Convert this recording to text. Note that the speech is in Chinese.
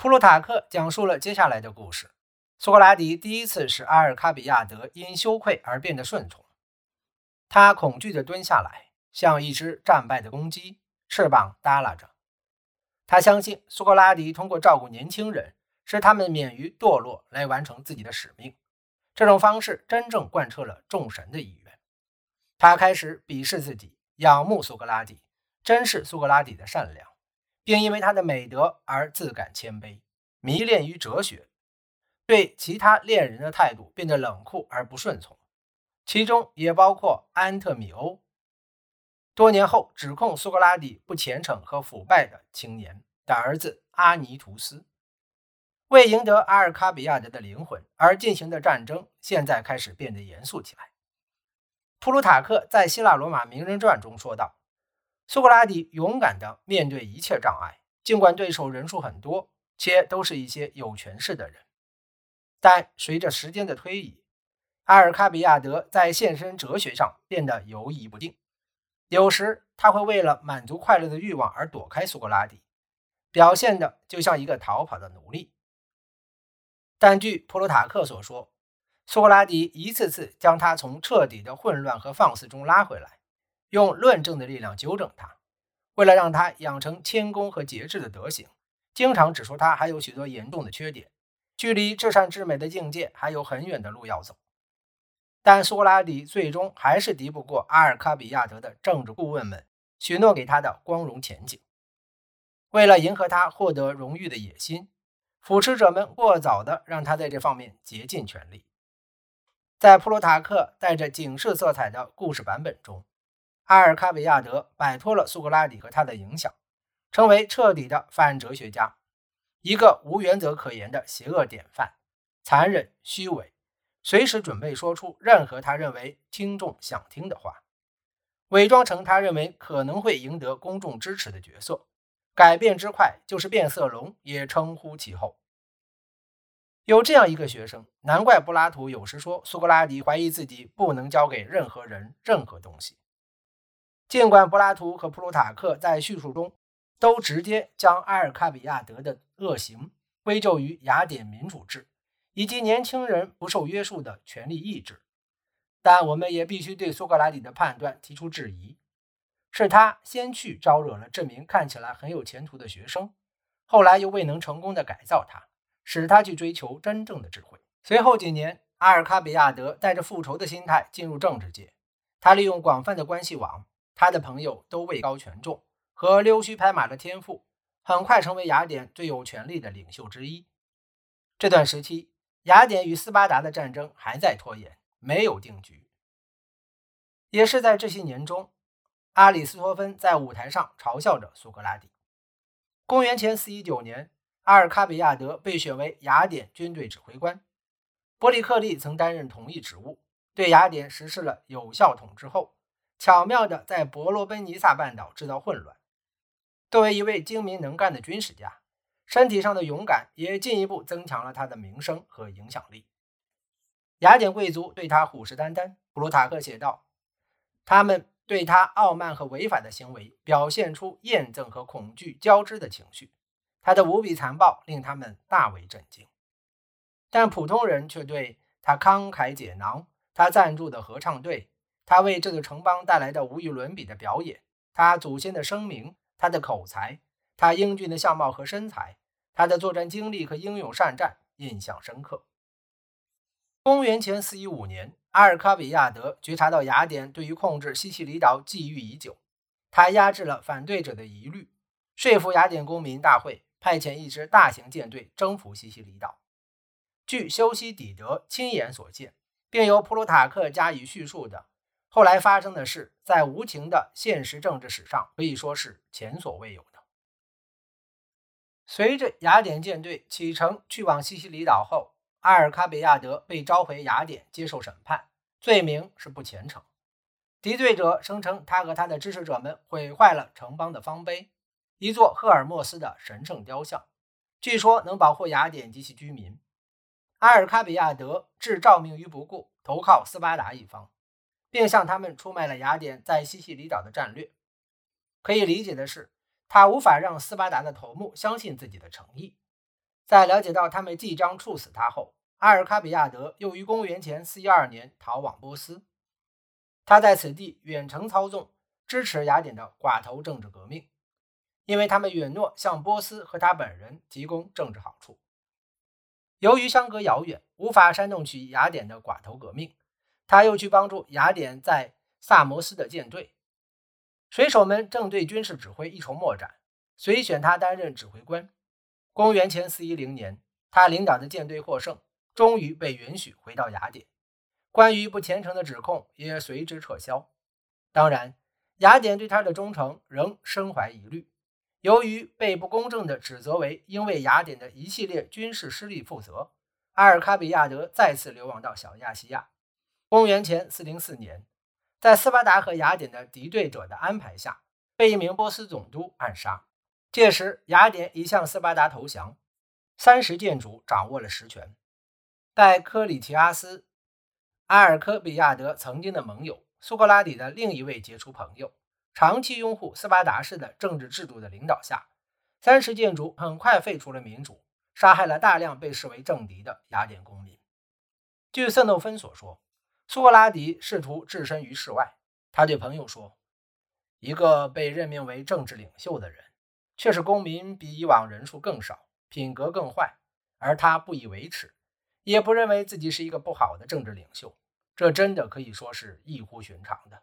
普鲁塔克讲述了接下来的故事：苏格拉底第一次使阿尔卡比亚德因羞愧而变得顺从。他恐惧地蹲下来，像一只战败的公鸡，翅膀耷拉着。他相信苏格拉底通过照顾年轻人，使他们免于堕落，来完成自己的使命。这种方式真正贯彻了众神的意愿。他开始鄙视自己，仰慕苏格拉底，珍视苏格拉底的善良。并因为他的美德而自感谦卑，迷恋于哲学，对其他恋人的态度变得冷酷而不顺从，其中也包括安特米欧。多年后，指控苏格拉底不虔诚和腐败的青年的儿子阿尼图斯，为赢得阿尔卡比亚德的灵魂而进行的战争，现在开始变得严肃起来。普鲁塔克在《希腊罗马名人传》中说道。苏格拉底勇敢地面对一切障碍，尽管对手人数很多，且都是一些有权势的人。但随着时间的推移，阿尔卡比亚德在献身哲学上变得犹疑不定。有时他会为了满足快乐的欲望而躲开苏格拉底，表现的就像一个逃跑的奴隶。但据普鲁塔克所说，苏格拉底一次次将他从彻底的混乱和放肆中拉回来。用论证的力量纠正他，为了让他养成谦恭和节制的德行，经常指出他还有许多严重的缺点，距离至善至美的境界还有很远的路要走。但苏格拉底最终还是敌不过阿尔卡比亚德的政治顾问们许诺给他的光荣前景。为了迎合他获得荣誉的野心，扶持者们过早地让他在这方面竭尽全力。在普鲁塔克带着警示色彩的故事版本中。阿尔卡比亚德摆脱了苏格拉底和他的影响，成为彻底的反哲学家，一个无原则可言的邪恶典范，残忍、虚伪，随时准备说出任何他认为听众想听的话，伪装成他认为可能会赢得公众支持的角色，改变之快，就是变色龙也称呼其后。有这样一个学生，难怪柏拉图有时说苏格拉底怀疑自己不能教给任何人任何东西。尽管柏拉图和普鲁塔克在叙述中都直接将阿尔卡比亚德的恶行归咎于雅典民主制以及年轻人不受约束的权力意志，但我们也必须对苏格拉底的判断提出质疑：是他先去招惹了这名看起来很有前途的学生，后来又未能成功的改造他，使他去追求真正的智慧。随后几年，阿尔卡比亚德带着复仇的心态进入政治界，他利用广泛的关系网。他的朋友都位高权重，和溜须拍马的天赋，很快成为雅典最有权力的领袖之一。这段时期，雅典与斯巴达的战争还在拖延，没有定局。也是在这些年中，阿里斯托芬在舞台上嘲笑着苏格拉底。公元前四一九年，阿尔卡比亚德被选为雅典军队指挥官，伯里克利曾担任同一职务，对雅典实施了有效统治后。巧妙地在伯罗奔尼撒半岛制造混乱。作为一位精明能干的军事家，身体上的勇敢也进一步增强了他的名声和影响力。雅典贵族对他虎视眈眈。普鲁塔克写道：“他们对他傲慢和违法的行为表现出厌憎和恐惧交织的情绪。他的无比残暴令他们大为震惊。但普通人却对他慷慨解囊，他赞助的合唱队。”他为这个城邦带来的无与伦比的表演，他祖先的声名，他的口才，他英俊的相貌和身材，他的作战经历和英勇善战，印象深刻。公元前四一五年，阿尔卡比亚德觉察到雅典对于控制西西里岛觊觎已久，他压制了反对者的疑虑，说服雅典公民大会派遣一支大型舰队征服西西里岛。据修昔底德亲眼所见，并由普鲁塔克加以叙述的。后来发生的事，在无情的现实政治史上可以说是前所未有的。随着雅典舰队启程去往西西里岛后，阿尔卡比亚德被召回雅典接受审判，罪名是不虔诚。敌对者声称他和他的支持者们毁坏了城邦的方碑，一座赫尔墨斯的神圣雕像，据说能保护雅典及其居民。阿尔卡比亚德置诏命于不顾，投靠斯巴达一方。并向他们出卖了雅典在西西里岛的战略。可以理解的是，他无法让斯巴达的头目相信自己的诚意。在了解到他们即将处死他后，阿尔卡比亚德又于公元前412年逃往波斯。他在此地远程操纵支持雅典的寡头政治革命，因为他们允诺向波斯和他本人提供政治好处。由于相隔遥远，无法煽动起雅典的寡头革命，他又去帮助雅典在萨摩斯的舰队。水手们正对军事指挥一筹莫展，遂选他担任指挥官。公元前410年，他领导的舰队获胜，终于被允许回到雅典。关于不虔诚的指控也随之撤销。当然，雅典对他的忠诚仍深怀疑虑。由于被不公正地指责为应为雅典的一系列军事失利负责，阿尔卡比亚德再次流亡到小亚细亚。公元前404年。在斯巴达和雅典的敌对者的安排下，被一名波斯总督暗杀。届时，雅典已向斯巴达投降，三十建主掌握了实权。在科里提阿斯，阿尔科比亚德曾经的盟友，苏格拉底的另一位杰出朋友，长期拥护斯巴达式的政治制度的领导下，三十建主很快废除了民主，杀害了大量被视为政敌的雅典公民。据色诺芬所说。苏格拉底试图置身于世外。他对朋友说：“一个被任命为政治领袖的人，却是公民比以往人数更少，品格更坏，而他不以为耻，也不认为自己是一个不好的政治领袖。这真的可以说是异乎寻常的。”